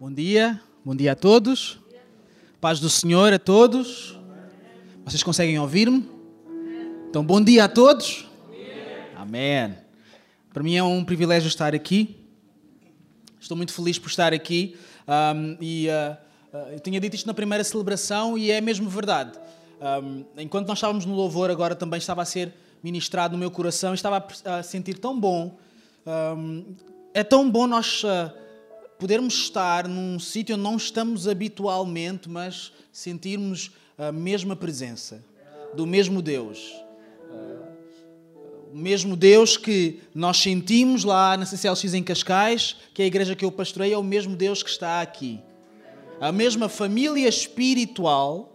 Bom dia, bom dia a todos. Paz do Senhor a todos. Vocês conseguem ouvir-me? Então, bom dia a todos. Amém. Para mim é um privilégio estar aqui. Estou muito feliz por estar aqui. Um, e uh, eu tinha dito isto na primeira celebração e é mesmo verdade. Um, enquanto nós estávamos no louvor, agora também estava a ser ministrado no meu coração, estava a sentir tão bom. Um, é tão bom nós uh, podermos estar num sítio onde não estamos habitualmente, mas sentirmos a mesma presença do mesmo Deus. O mesmo Deus que nós sentimos lá na CCLX em Cascais, que é a igreja que eu pastorei, é o mesmo Deus que está aqui. A mesma família espiritual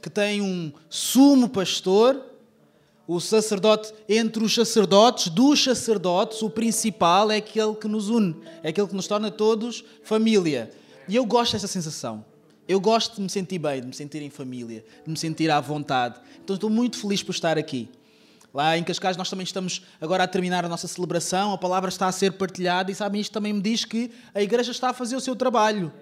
que tem um sumo pastor, o sacerdote entre os sacerdotes, dos sacerdotes, o principal é aquele que nos une, é aquele que nos torna todos família. E eu gosto dessa sensação. Eu gosto de me sentir bem, de me sentir em família, de me sentir à vontade. Então estou muito feliz por estar aqui. Lá em Cascais nós também estamos agora a terminar a nossa celebração, a palavra está a ser partilhada e sabem, isto também me diz que a igreja está a fazer o seu trabalho.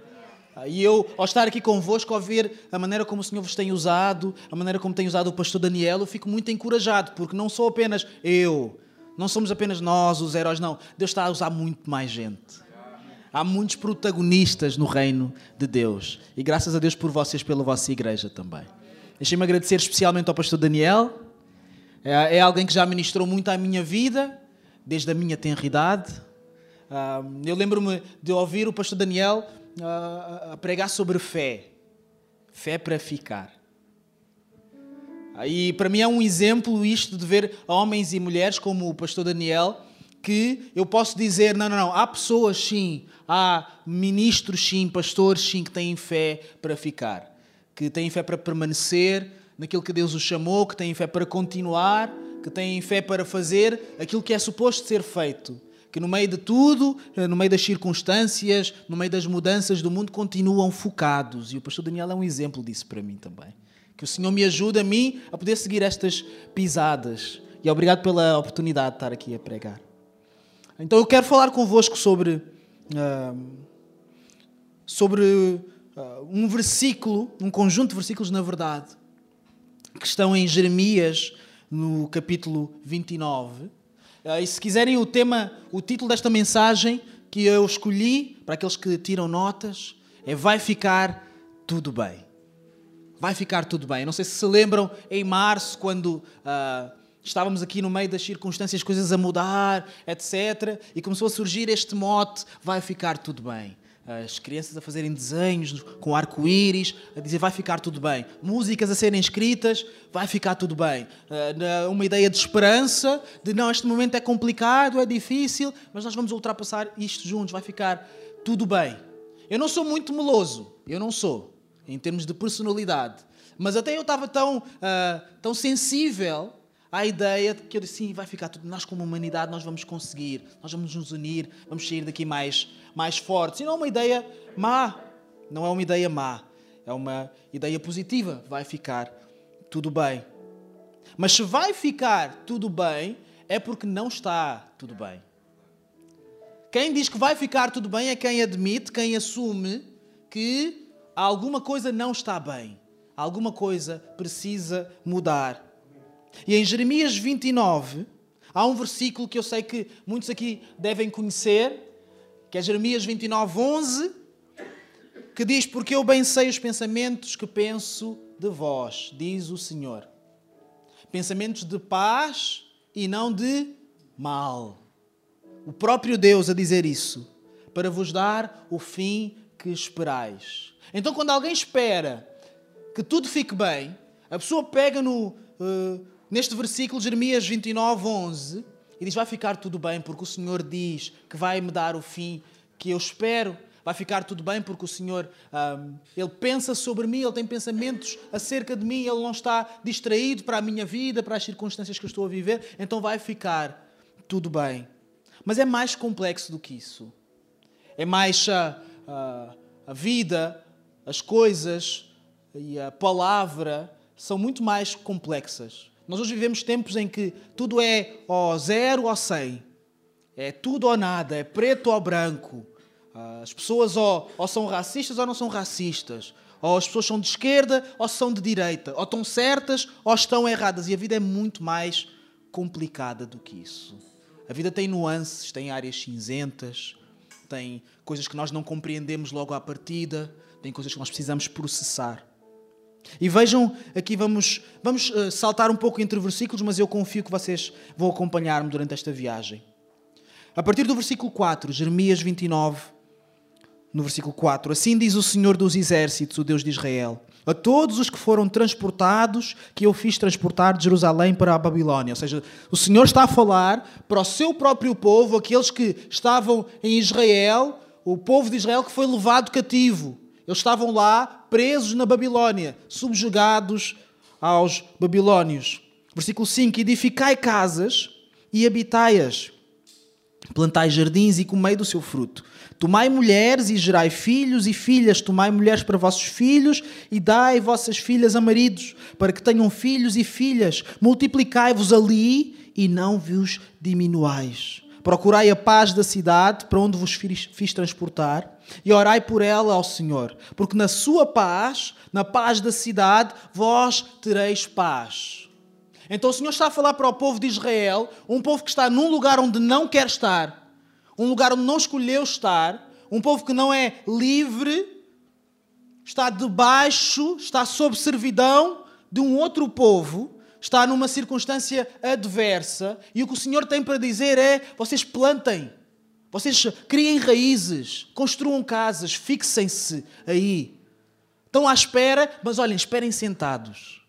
E eu, ao estar aqui convosco, ao ver a maneira como o Senhor vos tem usado, a maneira como tem usado o pastor Daniel, eu fico muito encorajado, porque não sou apenas eu, não somos apenas nós os heróis, não. Deus está a usar muito mais gente. Há muitos protagonistas no reino de Deus. E graças a Deus por vocês, pela vossa igreja também. Deixem-me agradecer especialmente ao pastor Daniel. É, é alguém que já ministrou muito à minha vida, desde a minha tenridade. Eu lembro-me de ouvir o pastor Daniel a pregar sobre fé. Fé para ficar. E para mim é um exemplo isto de ver homens e mulheres como o pastor Daniel, que eu posso dizer, não, não, não, há pessoas sim, há ministros sim, pastores sim, que têm fé para ficar, que têm fé para permanecer naquilo que Deus os chamou, que têm fé para continuar, que têm fé para fazer aquilo que é suposto ser feito que no meio de tudo, eh, no meio das circunstâncias, no meio das mudanças do mundo, continuam focados. E o pastor Daniel é um exemplo disso para mim também. Que o Senhor me ajude a mim a poder seguir estas pisadas. E obrigado pela oportunidade de estar aqui a pregar. Então eu quero falar convosco sobre, uh, sobre uh, um versículo, um conjunto de versículos, na verdade, que estão em Jeremias, no capítulo 29 ah, e se quiserem o tema, o título desta mensagem que eu escolhi, para aqueles que tiram notas, é Vai ficar tudo bem. Vai ficar tudo bem. Não sei se se lembram, em março, quando uh, estávamos aqui no meio das circunstâncias, coisas a mudar, etc. E começou a surgir este mote: Vai ficar tudo bem as crianças a fazerem desenhos com arco-íris, a dizer vai ficar tudo bem. Músicas a serem escritas, vai ficar tudo bem. Ah, uma ideia de esperança, de não, este momento é complicado, é difícil, mas nós vamos ultrapassar isto juntos, vai ficar tudo bem. Eu não sou muito meloso, eu não sou, em termos de personalidade. Mas até eu estava tão, uh, tão sensível à ideia de que eu disse, vai ficar tudo, nós como humanidade nós vamos conseguir, nós vamos nos unir, vamos sair daqui mais, mais fortes. E não é uma ideia má, não é uma ideia má, é uma ideia positiva, vai ficar tudo bem. Mas se vai ficar tudo bem, é porque não está tudo bem. Quem diz que vai ficar tudo bem é quem admite, quem assume que alguma coisa não está bem, alguma coisa precisa mudar. E em Jeremias 29, há um versículo que eu sei que muitos aqui devem conhecer, que é Jeremias 29, 11, que diz: Porque eu bem sei os pensamentos que penso de vós, diz o Senhor. Pensamentos de paz e não de mal. O próprio Deus a dizer isso, para vos dar o fim que esperais. Então, quando alguém espera que tudo fique bem, a pessoa pega no. Uh, neste versículo, Jeremias 29, 11, e diz: Vai ficar tudo bem, porque o Senhor diz que vai me dar o fim que eu espero. Vai ficar tudo bem, porque o Senhor, um, Ele pensa sobre mim, Ele tem pensamentos acerca de mim, Ele não está distraído para a minha vida, para as circunstâncias que eu estou a viver, então vai ficar tudo bem. Mas é mais complexo do que isso. É mais a, a, a vida, as coisas e a palavra são muito mais complexas. Nós hoje vivemos tempos em que tudo é ou zero ou cem. É tudo ou nada, é preto ou branco. Ah, as pessoas ou, ou são racistas ou não são racistas. Ou as pessoas são de esquerda ou são de direita. Ou estão certas ou estão erradas. E a vida é muito mais complicada do que isso. A vida tem nuances, tem áreas cinzentas, tem coisas que nós não compreendemos logo à partida, tem coisas que nós precisamos processar. E vejam, aqui vamos, vamos uh, saltar um pouco entre versículos, mas eu confio que vocês vão acompanhar-me durante esta viagem. A partir do versículo 4, Jeremias 29, no versículo 4: Assim diz o Senhor dos Exércitos, o Deus de Israel, a todos os que foram transportados, que eu fiz transportar de Jerusalém para a Babilónia. Ou seja, o Senhor está a falar para o seu próprio povo, aqueles que estavam em Israel, o povo de Israel que foi levado cativo. Eles estavam lá presos na Babilónia, subjugados aos babilónios. Versículo 5: Edificai casas e habitai-as, plantai jardins e comei do seu fruto. Tomai mulheres e gerai filhos e filhas, tomai mulheres para vossos filhos e dai vossas filhas a maridos, para que tenham filhos e filhas. Multiplicai-vos ali e não vos diminuais. Procurai a paz da cidade para onde vos fiz, fiz transportar e orai por ela ao Senhor, porque na sua paz, na paz da cidade, vós tereis paz. Então o Senhor está a falar para o povo de Israel, um povo que está num lugar onde não quer estar, um lugar onde não escolheu estar, um povo que não é livre, está debaixo, está sob servidão de um outro povo, está numa circunstância adversa, e o que o Senhor tem para dizer é: vocês plantem, vocês criem raízes, construam casas, fixem-se aí. Estão à espera, mas olhem, esperem sentados.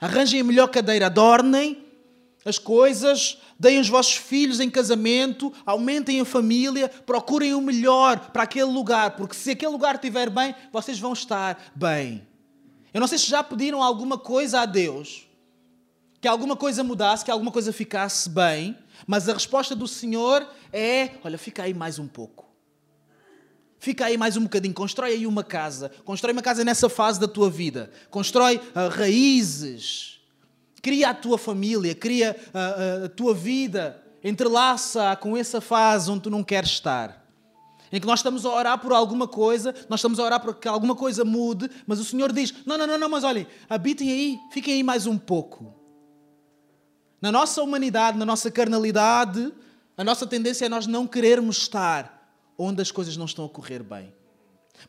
Arranjem a melhor cadeira, adornem as coisas, deem os vossos filhos em casamento, aumentem a família, procurem o melhor para aquele lugar, porque se aquele lugar estiver bem, vocês vão estar bem. Eu não sei se já pediram alguma coisa a Deus, que alguma coisa mudasse, que alguma coisa ficasse bem, mas a resposta do Senhor é: olha, fica aí mais um pouco. Fica aí mais um bocadinho, constrói aí uma casa, constrói uma casa nessa fase da tua vida, constrói uh, raízes cria a tua família, cria a, a, tua vida, entrelaça com essa fase onde tu não queres estar. Em que nós estamos a orar por alguma coisa, nós estamos a orar para que alguma coisa mude, mas o Senhor diz: Não, não, não, não, mas olhem, habitem aí, fiquem aí mais um pouco. Na nossa humanidade, na nossa carnalidade, a nossa tendência é nós não querermos estar onde as coisas não estão a correr bem.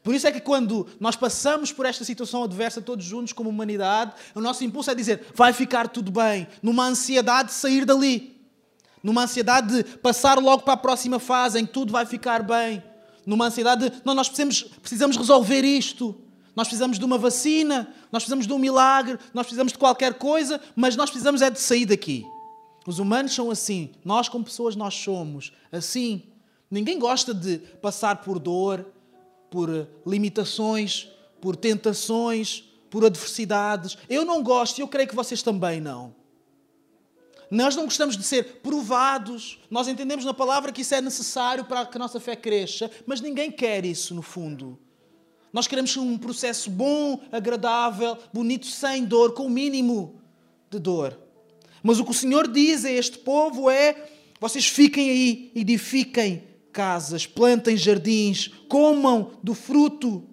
Por isso é que quando nós passamos por esta situação adversa todos juntos como humanidade, o nosso impulso é dizer: vai ficar tudo bem, numa ansiedade de sair dali, numa ansiedade de passar logo para a próxima fase em que tudo vai ficar bem, numa ansiedade de não, nós precisamos, precisamos resolver isto. Nós precisamos de uma vacina, nós precisamos de um milagre, nós precisamos de qualquer coisa, mas nós precisamos é de sair daqui. Os humanos são assim, nós como pessoas nós somos assim. Ninguém gosta de passar por dor, por limitações, por tentações, por adversidades. Eu não gosto e eu creio que vocês também não. Nós não gostamos de ser provados. Nós entendemos na palavra que isso é necessário para que a nossa fé cresça, mas ninguém quer isso no fundo. Nós queremos um processo bom, agradável, bonito, sem dor, com o mínimo de dor. Mas o que o Senhor diz a este povo é: vocês fiquem aí, edifiquem casas, plantem jardins, comam do fruto.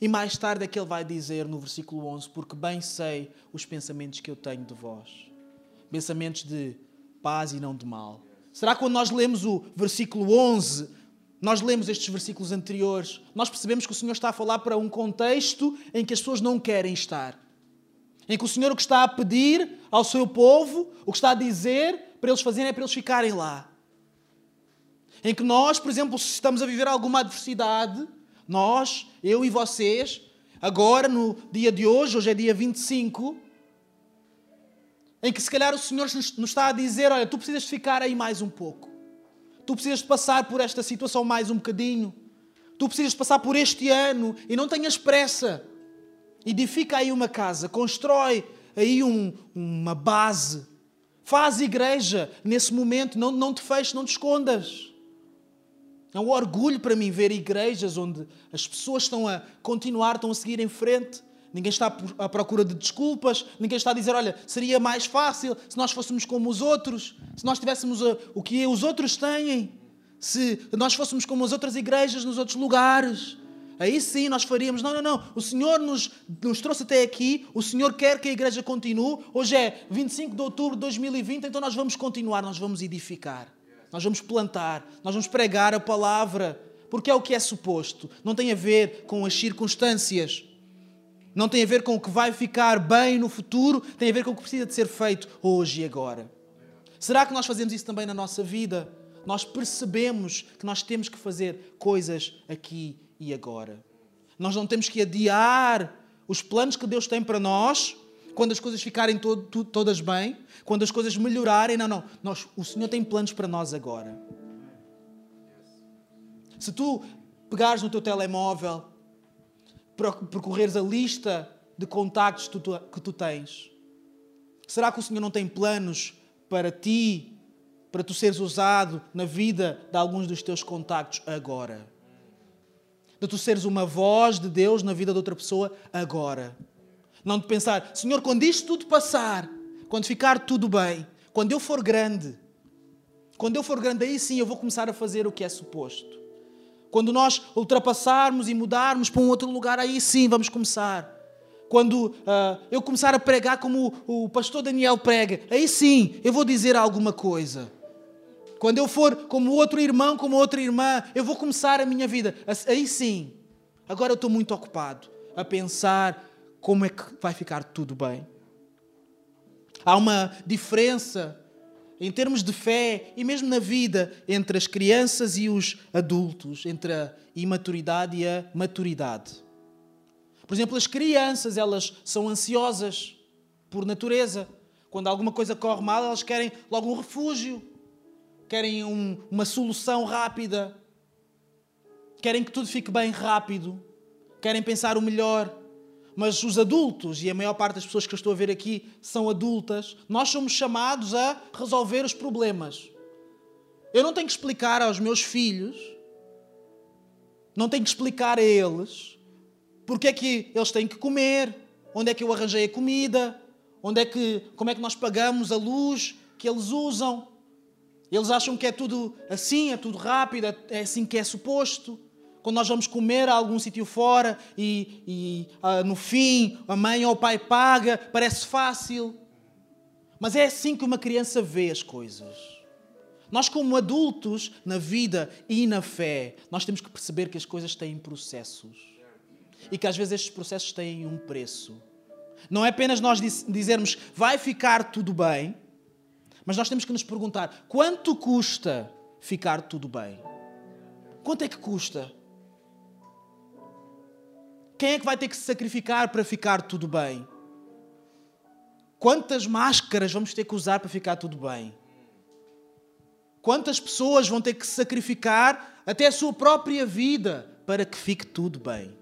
E mais tarde é que ele vai dizer no versículo 11: Porque bem sei os pensamentos que eu tenho de vós, pensamentos de paz e não de mal. Será que quando nós lemos o versículo 11, nós lemos estes versículos anteriores, nós percebemos que o Senhor está a falar para um contexto em que as pessoas não querem estar? Em que o Senhor o que está a pedir ao seu povo, o que está a dizer para eles fazerem é para eles ficarem lá. Em que nós, por exemplo, se estamos a viver alguma adversidade, nós, eu e vocês, agora no dia de hoje, hoje é dia 25, em que se calhar o Senhor nos está a dizer: Olha, tu precisas ficar aí mais um pouco, tu precisas passar por esta situação mais um bocadinho, tu precisas passar por este ano e não tenhas pressa. Edifica aí uma casa, constrói aí um, uma base, faz igreja nesse momento, não, não te feches, não te escondas. É um orgulho para mim ver igrejas onde as pessoas estão a continuar, estão a seguir em frente. Ninguém está à procura de desculpas, ninguém está a dizer, olha, seria mais fácil se nós fôssemos como os outros, se nós tivéssemos o que os outros têm, se nós fôssemos como as outras igrejas nos outros lugares. Aí sim nós faríamos. Não, não, não. O Senhor nos, nos trouxe até aqui. O Senhor quer que a igreja continue. Hoje é 25 de outubro de 2020, então nós vamos continuar, nós vamos edificar. Nós vamos plantar, nós vamos pregar a palavra, porque é o que é suposto. Não tem a ver com as circunstâncias. Não tem a ver com o que vai ficar bem no futuro, tem a ver com o que precisa de ser feito hoje e agora. Será que nós fazemos isso também na nossa vida? Nós percebemos que nós temos que fazer coisas aqui e agora. Nós não temos que adiar os planos que Deus tem para nós quando as coisas ficarem todas bem, quando as coisas melhorarem. Não, não. Nós, o Senhor tem planos para nós agora. Se tu pegares no teu telemóvel, percorreres a lista de contactos que tu, tens, será que o Senhor não tem planos para ti, para tu seres usado na vida de alguns dos teus contactos agora? de tu seres uma voz de Deus na vida de outra pessoa agora. Não de pensar, Senhor, quando isto tudo passar, quando ficar tudo bem, quando eu for grande, quando eu for grande, aí sim eu vou começar a fazer o que é suposto. Quando nós ultrapassarmos e mudarmos para um outro lugar, aí sim vamos começar. Quando uh, eu começar a pregar como o, o pastor Daniel prega, aí sim eu vou dizer alguma coisa. Quando eu for como outro irmão, como outra irmã, eu vou começar a minha vida. Aí sim. Agora eu estou muito ocupado a pensar como é que vai ficar tudo bem. Há uma diferença em termos de fé e mesmo na vida entre as crianças e os adultos, entre a imaturidade e a maturidade. Por exemplo, as crianças, elas são ansiosas por natureza. Quando alguma coisa corre mal, elas querem logo um refúgio querem um, uma solução rápida, querem que tudo fique bem rápido, querem pensar o melhor. Mas os adultos, e a maior parte das pessoas que eu estou a ver aqui são adultas, nós somos chamados a resolver os problemas. Eu não tenho que explicar aos meus filhos, não tenho que explicar a eles porque é que eles têm que comer, onde é que eu arranjei a comida, onde é que, como é que nós pagamos a luz que eles usam. Eles acham que é tudo assim, é tudo rápido, é assim que é suposto. Quando nós vamos comer a algum sítio fora e, e ah, no fim a mãe ou o pai paga, parece fácil. Mas é assim que uma criança vê as coisas. Nós, como adultos, na vida e na fé, nós temos que perceber que as coisas têm processos. E que às vezes estes processos têm um preço. Não é apenas nós dizermos vai ficar tudo bem, mas nós temos que nos perguntar: quanto custa ficar tudo bem? Quanto é que custa? Quem é que vai ter que se sacrificar para ficar tudo bem? Quantas máscaras vamos ter que usar para ficar tudo bem? Quantas pessoas vão ter que se sacrificar até a sua própria vida para que fique tudo bem?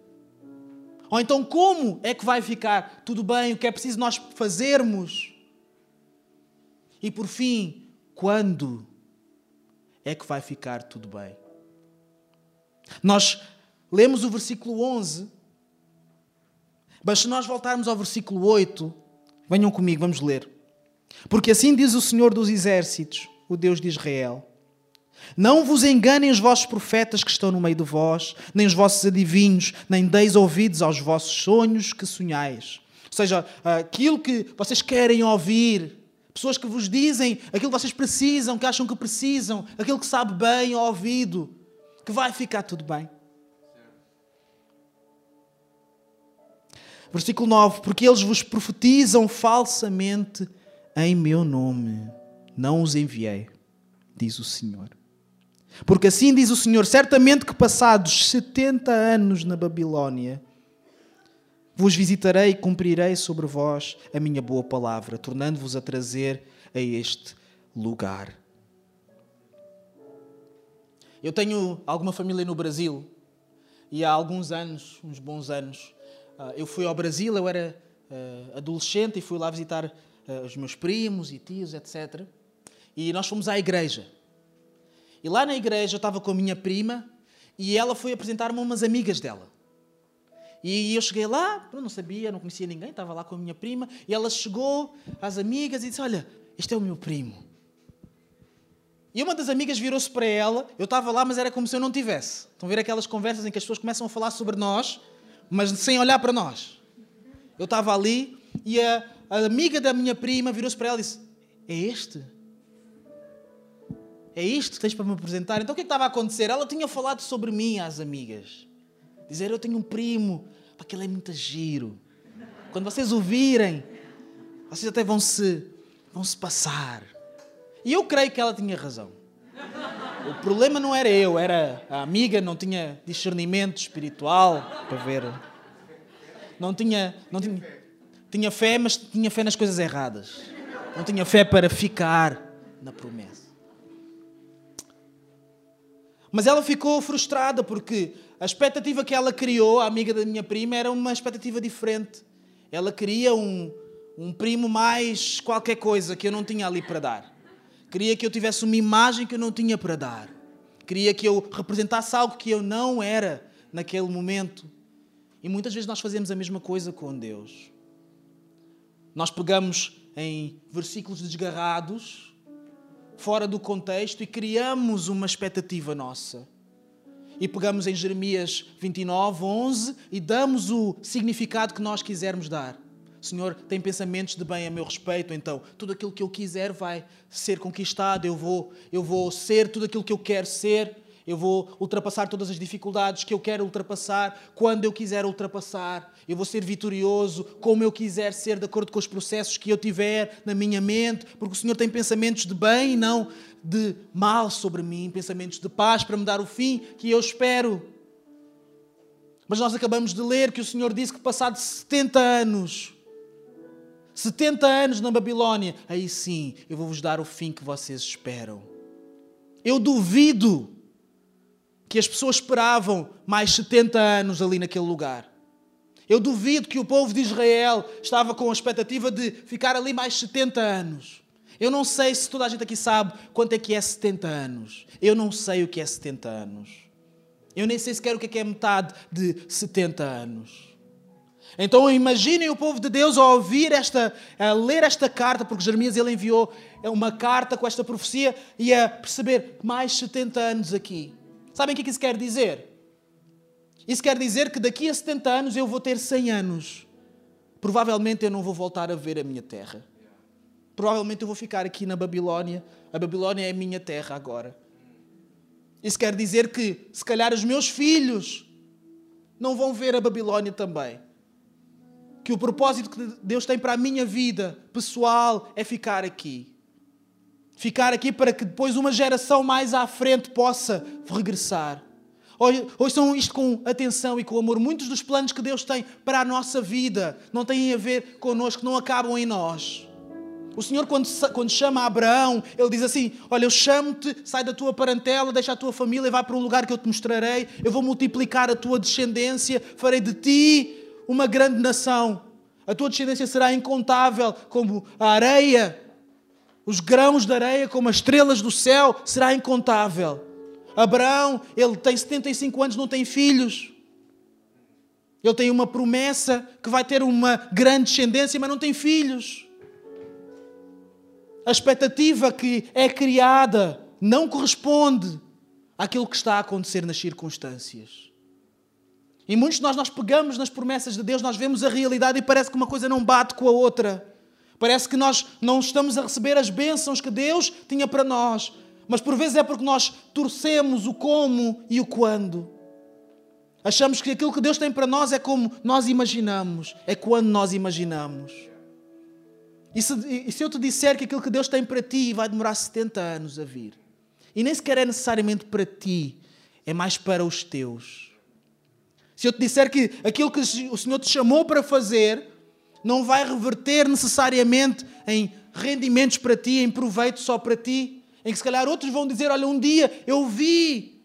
Ou então, como é que vai ficar tudo bem? O que é preciso nós fazermos? E por fim, quando é que vai ficar tudo bem? Nós lemos o versículo 11, mas se nós voltarmos ao versículo 8, venham comigo, vamos ler. Porque assim diz o Senhor dos Exércitos, o Deus de Israel: Não vos enganem os vossos profetas que estão no meio de vós, nem os vossos adivinhos, nem deis ouvidos aos vossos sonhos que sonhais. Ou seja, aquilo que vocês querem ouvir, Pessoas que vos dizem aquilo que vocês precisam, que acham que precisam, aquilo que sabe bem ao ouvido, que vai ficar tudo bem. Versículo 9: Porque eles vos profetizam falsamente em meu nome, não os enviei, diz o Senhor. Porque assim diz o Senhor: certamente que passados 70 anos na Babilônia, vos visitarei e cumprirei sobre vós a minha boa palavra, tornando-vos a trazer a este lugar. Eu tenho alguma família no Brasil e há alguns anos, uns bons anos, eu fui ao Brasil, eu era ah, adolescente e fui lá visitar ah, os meus primos e tios, etc. E nós fomos à igreja. E lá na igreja eu estava com a minha prima e ela foi apresentar-me umas amigas dela. E eu cheguei lá, não sabia, não conhecia ninguém, estava lá com a minha prima, e ela chegou às amigas e disse: Olha, este é o meu primo. E uma das amigas virou-se para ela, eu estava lá, mas era como se eu não tivesse. Estão a ver aquelas conversas em que as pessoas começam a falar sobre nós, mas sem olhar para nós. Eu estava ali e a, a amiga da minha prima virou-se para ela e disse: É este? É isto que tens para me apresentar? Então o que, é que estava a acontecer? Ela tinha falado sobre mim às amigas. Dizer: Eu tenho um primo, para que ele é muito giro. Quando vocês ouvirem, vocês até vão se, vão se passar. E eu creio que ela tinha razão. O problema não era eu, era a amiga, não tinha discernimento espiritual para ver. Não tinha, não tinha, tinha fé, mas tinha fé nas coisas erradas. Não tinha fé para ficar na promessa. Mas ela ficou frustrada porque a expectativa que ela criou, a amiga da minha prima, era uma expectativa diferente. Ela queria um, um primo mais qualquer coisa que eu não tinha ali para dar. Queria que eu tivesse uma imagem que eu não tinha para dar. Queria que eu representasse algo que eu não era naquele momento. E muitas vezes nós fazemos a mesma coisa com Deus. Nós pegamos em versículos desgarrados, fora do contexto, e criamos uma expectativa nossa. E pegamos em Jeremias 29, 11 e damos o significado que nós quisermos dar. Senhor tem pensamentos de bem a meu respeito, então tudo aquilo que eu quiser vai ser conquistado, eu vou, eu vou ser tudo aquilo que eu quero ser, eu vou ultrapassar todas as dificuldades que eu quero ultrapassar, quando eu quiser ultrapassar, eu vou ser vitorioso como eu quiser ser, de acordo com os processos que eu tiver na minha mente, porque o Senhor tem pensamentos de bem e não de mal sobre mim, pensamentos de paz para me dar o fim que eu espero. Mas nós acabamos de ler que o Senhor disse que, passados 70 anos, 70 anos na Babilónia, aí sim eu vou vos dar o fim que vocês esperam. Eu duvido que as pessoas esperavam mais 70 anos ali naquele lugar. Eu duvido que o povo de Israel estava com a expectativa de ficar ali mais 70 anos. Eu não sei se toda a gente aqui sabe quanto é que é 70 anos. Eu não sei o que é 70 anos. Eu nem sei sequer o que é, é metade de 70 anos. Então imaginem o povo de Deus a ouvir esta, a ler esta carta, porque Jeremias ele enviou uma carta com esta profecia e a perceber mais 70 anos aqui. Sabem o que, é que isso quer dizer? Isso quer dizer que daqui a 70 anos eu vou ter 100 anos. Provavelmente eu não vou voltar a ver a minha terra. Provavelmente eu vou ficar aqui na Babilónia. A Babilónia é a minha terra agora. Isso quer dizer que, se calhar, os meus filhos não vão ver a Babilónia também que o propósito que Deus tem para a minha vida pessoal é ficar aqui. Ficar aqui para que depois uma geração mais à frente possa regressar. Ouçam isto com atenção e com amor. Muitos dos planos que Deus tem para a nossa vida não têm a ver connosco, não acabam em nós. O Senhor, quando, quando chama Abraão, ele diz assim: Olha, eu chamo-te, sai da tua parentela, deixa a tua família e vai para um lugar que eu te mostrarei. Eu vou multiplicar a tua descendência, farei de ti uma grande nação. A tua descendência será incontável como a areia, os grãos de areia, como as estrelas do céu, será incontável. Abraão, ele tem 75 anos, não tem filhos. Ele tem uma promessa que vai ter uma grande descendência, mas não tem filhos. A expectativa que é criada não corresponde àquilo que está a acontecer nas circunstâncias. E muitos de nós, nós pegamos nas promessas de Deus, nós vemos a realidade e parece que uma coisa não bate com a outra. Parece que nós não estamos a receber as bênçãos que Deus tinha para nós. Mas por vezes é porque nós torcemos o como e o quando. Achamos que aquilo que Deus tem para nós é como nós imaginamos, é quando nós imaginamos. E se, e se eu te disser que aquilo que Deus tem para ti vai demorar 70 anos a vir, e nem sequer é necessariamente para ti, é mais para os teus se eu te disser que aquilo que o Senhor te chamou para fazer não vai reverter necessariamente em rendimentos para ti, em proveito só para ti, em que se calhar outros vão dizer: Olha, um dia eu vi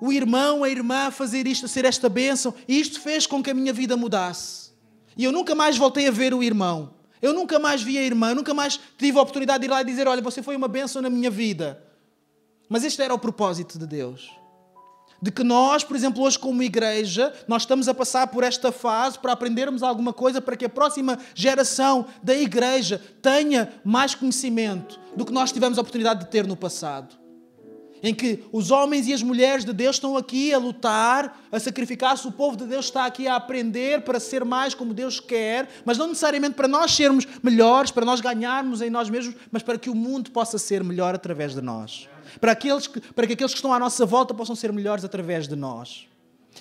o irmão, a irmã fazer isto, ser esta bênção, e isto fez com que a minha vida mudasse. E eu nunca mais voltei a ver o irmão. Eu nunca mais vi a irmã, eu nunca mais tive a oportunidade de ir lá e dizer: Olha, você foi uma bênção na minha vida. Mas este era o propósito de Deus. De que nós, por exemplo, hoje como igreja, nós estamos a passar por esta fase para aprendermos alguma coisa para que a próxima geração da igreja tenha mais conhecimento do que nós tivemos a oportunidade de ter no passado. Em que os homens e as mulheres de Deus estão aqui a lutar, a sacrificar-se, o povo de Deus está aqui a aprender para ser mais como Deus quer, mas não necessariamente para nós sermos melhores, para nós ganharmos em nós mesmos, mas para que o mundo possa ser melhor através de nós para, aqueles que, para que aqueles que estão à nossa volta possam ser melhores através de nós.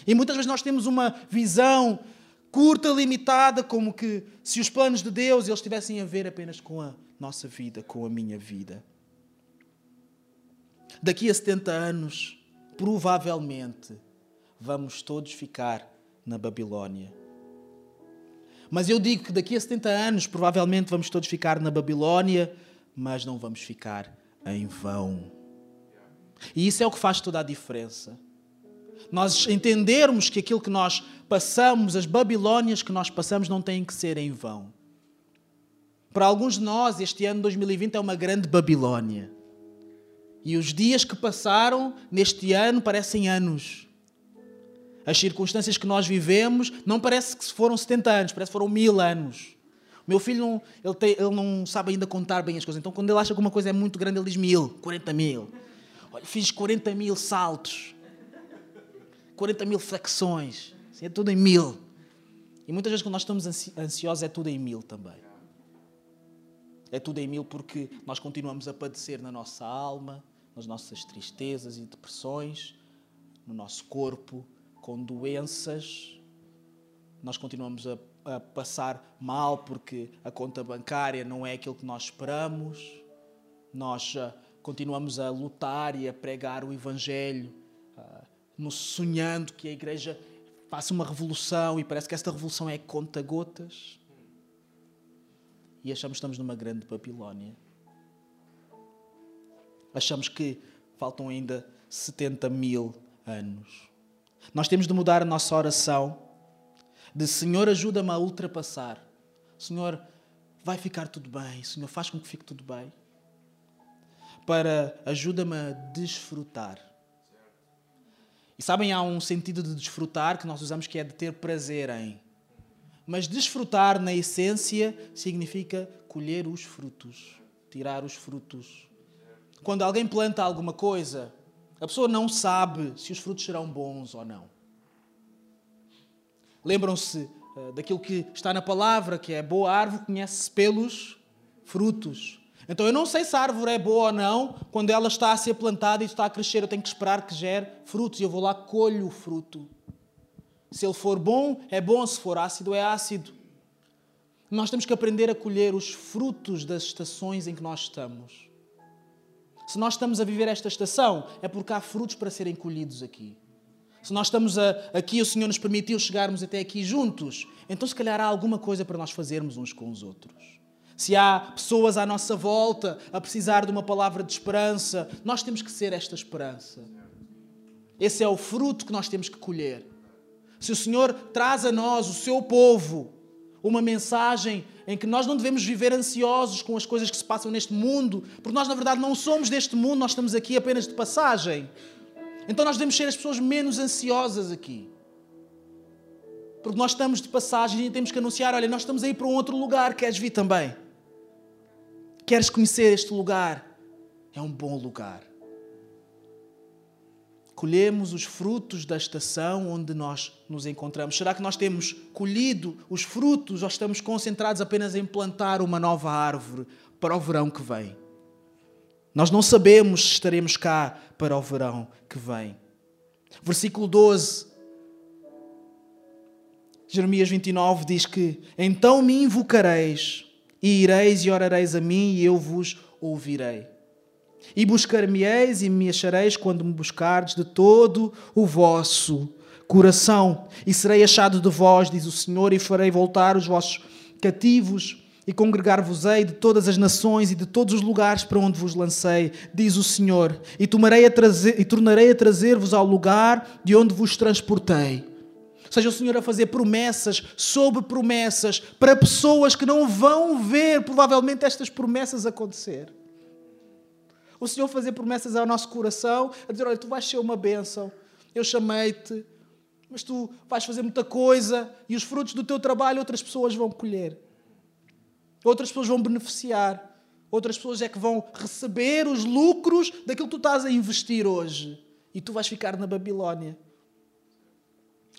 E muitas vezes nós temos uma visão curta, limitada, como que se os planos de Deus eles tivessem a ver apenas com a nossa vida, com a minha vida. Daqui a 70 anos, provavelmente, vamos todos ficar na Babilónia. Mas eu digo que daqui a 70 anos, provavelmente, vamos todos ficar na Babilónia, mas não vamos ficar em vão. E isso é o que faz toda a diferença. Nós entendermos que aquilo que nós passamos, as Babilónias que nós passamos, não têm que ser em vão. Para alguns de nós, este ano 2020 é uma grande Babilónia. E os dias que passaram neste ano parecem anos. As circunstâncias que nós vivemos não parece que foram 70 anos, parece que foram mil anos. O meu filho não, ele, tem, ele não sabe ainda contar bem as coisas. Então, quando ele acha que uma coisa é muito grande, ele diz mil, 40 mil. Olha, fiz 40 mil saltos, 40 mil flexões, assim, é tudo em mil. E muitas vezes quando nós estamos ansiosos é tudo em mil também. É tudo em mil porque nós continuamos a padecer na nossa alma, nas nossas tristezas e depressões, no nosso corpo, com doenças. Nós continuamos a, a passar mal porque a conta bancária não é aquilo que nós esperamos. Nós uh, continuamos a lutar e a pregar o Evangelho, uh, sonhando que a igreja faça uma revolução e parece que esta revolução é conta-gotas. E achamos que estamos numa grande Babilónia. Achamos que faltam ainda 70 mil anos. Nós temos de mudar a nossa oração de Senhor, ajuda-me a ultrapassar. Senhor, vai ficar tudo bem. Senhor, faz com que fique tudo bem para ajuda-me a desfrutar. E sabem, há um sentido de desfrutar que nós usamos que é de ter prazer em. Mas desfrutar, na essência, significa colher os frutos, tirar os frutos. Quando alguém planta alguma coisa, a pessoa não sabe se os frutos serão bons ou não. Lembram-se uh, daquilo que está na palavra, que é boa árvore conhece-se pelos frutos. Então eu não sei se a árvore é boa ou não, quando ela está a ser plantada e está a crescer, eu tenho que esperar que gere frutos e eu vou lá colho o fruto. Se ele for bom, é bom, se for ácido, é ácido. Nós temos que aprender a colher os frutos das estações em que nós estamos. Se nós estamos a viver esta estação, é porque há frutos para serem colhidos aqui. Se nós estamos a, aqui, o Senhor nos permitiu chegarmos até aqui juntos, então se calhar há alguma coisa para nós fazermos uns com os outros. Se há pessoas à nossa volta a precisar de uma palavra de esperança, nós temos que ser esta esperança. Esse é o fruto que nós temos que colher. Se o Senhor traz a nós, o seu povo, uma mensagem em que nós não devemos viver ansiosos com as coisas que se passam neste mundo, porque nós, na verdade, não somos deste mundo, nós estamos aqui apenas de passagem. Então nós devemos ser as pessoas menos ansiosas aqui. Porque nós estamos de passagem e temos que anunciar: olha, nós estamos aí para um outro lugar, queres vir também? Queres conhecer este lugar? É um bom lugar. Colhemos os frutos da estação onde nós nos encontramos. Será que nós temos colhido os frutos ou estamos concentrados apenas em plantar uma nova árvore para o verão que vem? Nós não sabemos se estaremos cá para o verão que vem. Versículo 12. Jeremias 29 diz que: Então me invocareis e ireis e orareis a mim, e eu vos ouvirei. E buscar-me-eis e me achareis quando me buscardes de todo o vosso coração. E serei achado de vós, diz o Senhor, e farei voltar os vossos cativos e congregar-vos-ei de todas as nações e de todos os lugares para onde vos lancei, diz o Senhor, e, tomarei a trazer, e tornarei a trazer-vos ao lugar de onde vos transportei seja o Senhor a fazer promessas sobre promessas para pessoas que não vão ver provavelmente estas promessas acontecer. O Senhor fazer promessas ao nosso coração, a dizer: Olha, tu vais ser uma bênção. eu chamei-te, mas tu vais fazer muita coisa e os frutos do teu trabalho outras pessoas vão colher. Outras pessoas vão beneficiar. Outras pessoas é que vão receber os lucros daquilo que tu estás a investir hoje. E tu vais ficar na Babilónia.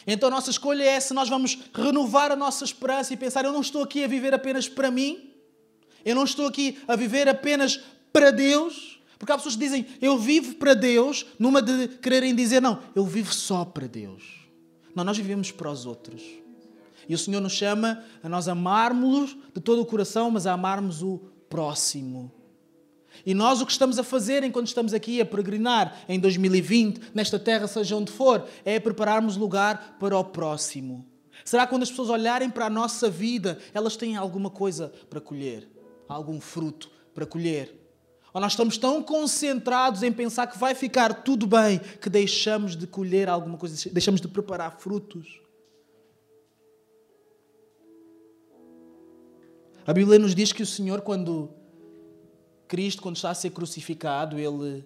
Então a nossa escolha é se nós vamos renovar a nossa esperança e pensar: eu não estou aqui a viver apenas para mim, eu não estou aqui a viver apenas para Deus. Porque há pessoas que dizem: eu vivo para Deus, numa de quererem dizer: não, eu vivo só para Deus. Não, nós vivemos para os outros. E o Senhor nos chama a nós amarmos-los de todo o coração, mas a amarmos o próximo. E nós o que estamos a fazer enquanto estamos aqui a peregrinar em 2020, nesta terra, seja onde for, é prepararmos lugar para o próximo. Será que quando as pessoas olharem para a nossa vida, elas têm alguma coisa para colher? Algum fruto para colher? Ou nós estamos tão concentrados em pensar que vai ficar tudo bem que deixamos de colher alguma coisa, deixamos de preparar frutos? A Bíblia nos diz que o Senhor, quando Cristo, quando está a ser crucificado, ele,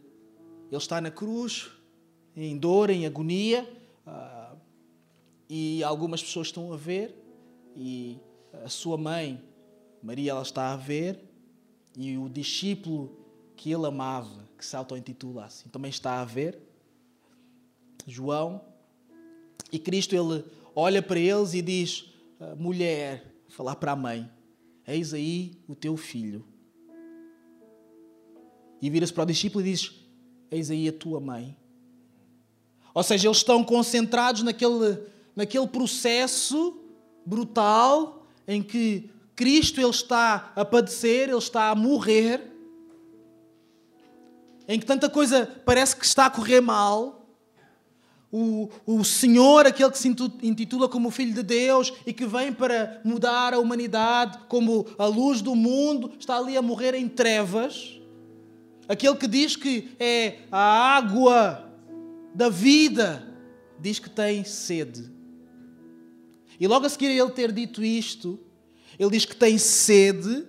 ele está na cruz, em dor, em agonia, uh, e algumas pessoas estão a ver, e a sua mãe, Maria, ela está a ver, e o discípulo que ele amava, que se auto-intitula assim, também está a ver, João, e Cristo ele olha para eles e diz: ah, mulher, falar para a mãe, eis aí o teu filho. E vira-se para o discípulo e diz: Eis aí a tua mãe. Ou seja, eles estão concentrados naquele, naquele processo brutal em que Cristo ele está a padecer, ele está a morrer, em que tanta coisa parece que está a correr mal. O, o Senhor, aquele que se intitula como Filho de Deus e que vem para mudar a humanidade como a luz do mundo, está ali a morrer em trevas aquele que diz que é a água da vida, diz que tem sede. E logo a seguir a ele ter dito isto, ele diz que tem sede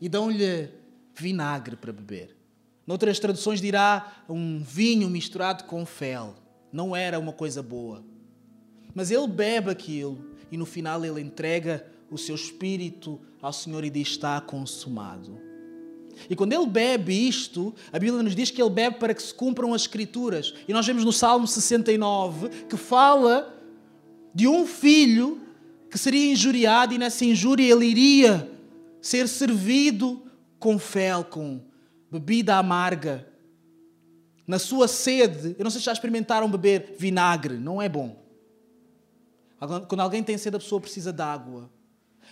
e dão-lhe vinagre para beber. Noutras traduções dirá um vinho misturado com fel. Não era uma coisa boa. Mas ele bebe aquilo e no final ele entrega o seu espírito ao Senhor e diz: Está consumado. E quando ele bebe isto, a Bíblia nos diz que ele bebe para que se cumpram as Escrituras. E nós vemos no Salmo 69 que fala de um filho que seria injuriado e nessa injúria ele iria ser servido com fel, com bebida amarga. Na sua sede, eu não sei se já experimentaram beber vinagre, não é bom. Quando alguém tem sede, a pessoa precisa de água.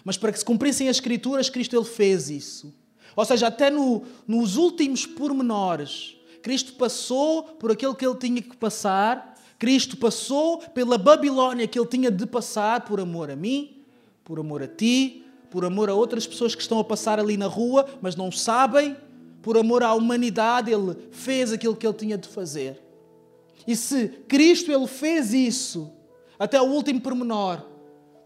Mas para que se cumprissem as Escrituras, Cristo ele fez isso. Ou seja, até no, nos últimos pormenores, Cristo passou por aquilo que ele tinha que passar, Cristo passou pela Babilónia que ele tinha de passar por amor a mim, por amor a ti, por amor a outras pessoas que estão a passar ali na rua, mas não sabem, por amor à humanidade, ele fez aquilo que ele tinha de fazer. E se Cristo ele fez isso até o último pormenor,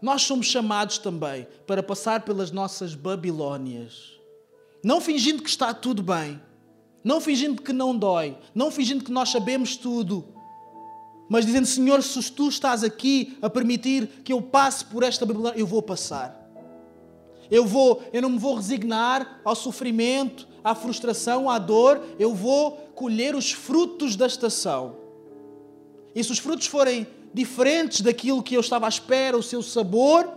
nós somos chamados também para passar pelas nossas Babilónias não fingindo que está tudo bem, não fingindo que não dói, não fingindo que nós sabemos tudo, mas dizendo: Senhor, se tu estás aqui a permitir que eu passe por esta Babilônia, eu vou passar. Eu vou, eu não me vou resignar ao sofrimento, à frustração, à dor, eu vou colher os frutos da estação. E se os frutos forem diferentes daquilo que eu estava à espera, o seu sabor,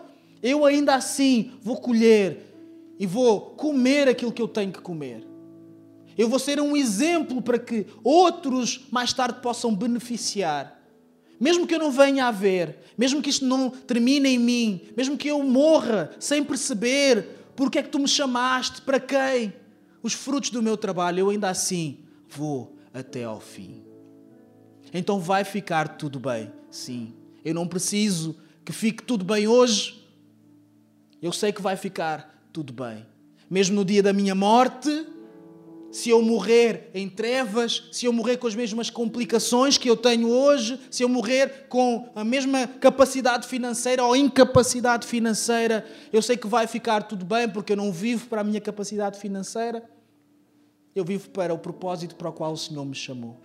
eu ainda assim vou colher e vou comer aquilo que eu tenho que comer. Eu vou ser um exemplo para que outros mais tarde possam beneficiar. Mesmo que eu não venha a ver, mesmo que isto não termine em mim, mesmo que eu morra sem perceber porque é que tu me chamaste, para quem, os frutos do meu trabalho, eu ainda assim vou até ao fim. Então vai ficar tudo bem, sim. Eu não preciso que fique tudo bem hoje. Eu sei que vai ficar tudo bem. Mesmo no dia da minha morte, se eu morrer em trevas, se eu morrer com as mesmas complicações que eu tenho hoje, se eu morrer com a mesma capacidade financeira ou incapacidade financeira, eu sei que vai ficar tudo bem porque eu não vivo para a minha capacidade financeira, eu vivo para o propósito para o qual o Senhor me chamou.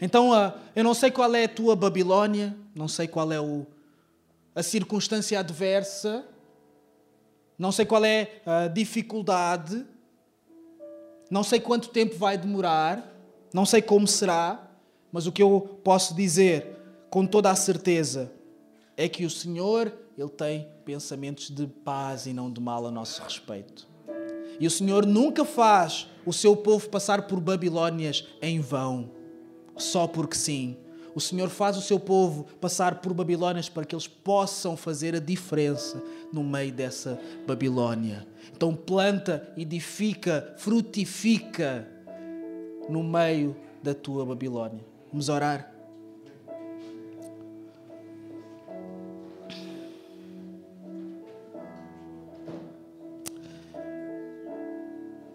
Então, uh, eu não sei qual é a tua Babilônia, não sei qual é o, a circunstância adversa, não sei qual é a dificuldade, não sei quanto tempo vai demorar, não sei como será, mas o que eu posso dizer com toda a certeza é que o Senhor, ele tem pensamentos de paz e não de mal a nosso respeito. E o Senhor nunca faz o seu povo passar por Babilônias em vão, só porque sim. O Senhor faz o seu povo passar por Babilônias para que eles possam fazer a diferença no meio dessa Babilônia. Então planta, edifica, frutifica no meio da tua Babilônia. Vamos orar.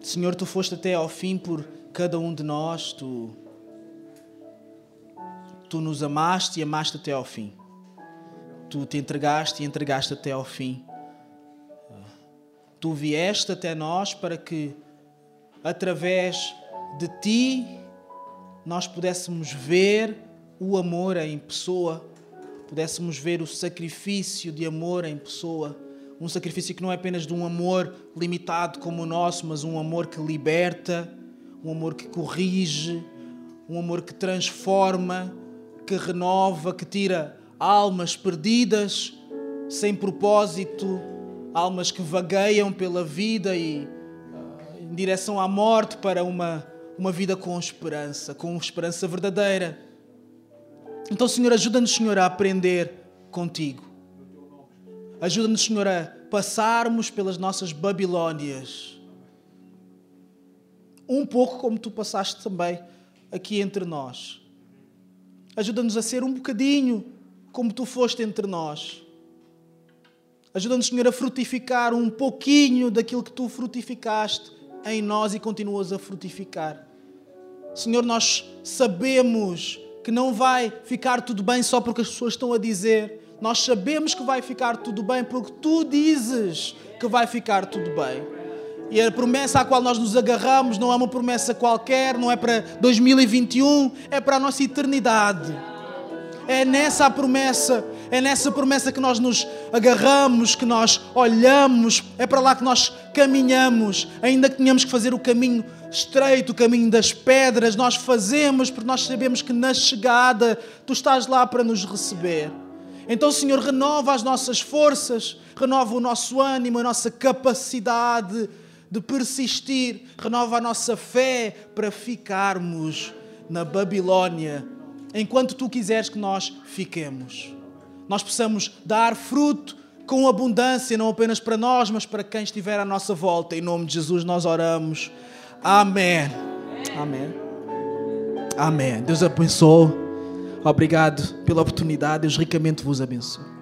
Senhor, tu foste até ao fim por cada um de nós, tu, tu nos amaste e amaste até ao fim. Tu te entregaste e entregaste até ao fim. Tu vieste até nós para que, através de ti, nós pudéssemos ver o amor em pessoa, pudéssemos ver o sacrifício de amor em pessoa um sacrifício que não é apenas de um amor limitado como o nosso, mas um amor que liberta, um amor que corrige, um amor que transforma, que renova, que tira almas perdidas, sem propósito, almas que vagueiam pela vida e uh, em direção à morte para uma, uma vida com esperança, com esperança verdadeira. Então, Senhor, ajuda-nos, Senhor, a aprender contigo. Ajuda-nos, Senhor, a passarmos pelas nossas Babilônias. Um pouco como tu passaste também aqui entre nós. Ajuda-nos a ser um bocadinho como tu foste entre nós. Ajuda-nos, Senhor, a frutificar um pouquinho daquilo que tu frutificaste em nós e continuas a frutificar. Senhor, nós sabemos que não vai ficar tudo bem só porque as pessoas estão a dizer nós sabemos que vai ficar tudo bem porque tu dizes que vai ficar tudo bem. E a promessa à qual nós nos agarramos não é uma promessa qualquer, não é para 2021, é para a nossa eternidade. É nessa promessa, é nessa promessa que nós nos agarramos, que nós olhamos, é para lá que nós caminhamos, ainda que tenhamos que fazer o caminho estreito, o caminho das pedras, nós fazemos porque nós sabemos que na chegada tu estás lá para nos receber. Então, Senhor, renova as nossas forças, renova o nosso ânimo, a nossa capacidade de persistir, renova a nossa fé para ficarmos na Babilônia enquanto tu quiseres que nós fiquemos. Nós possamos dar fruto com abundância, não apenas para nós, mas para quem estiver à nossa volta. Em nome de Jesus nós oramos. Amém. Amém. Amém. Deus abençoe. Obrigado pela oportunidade. Deus ricamente vos abençoe.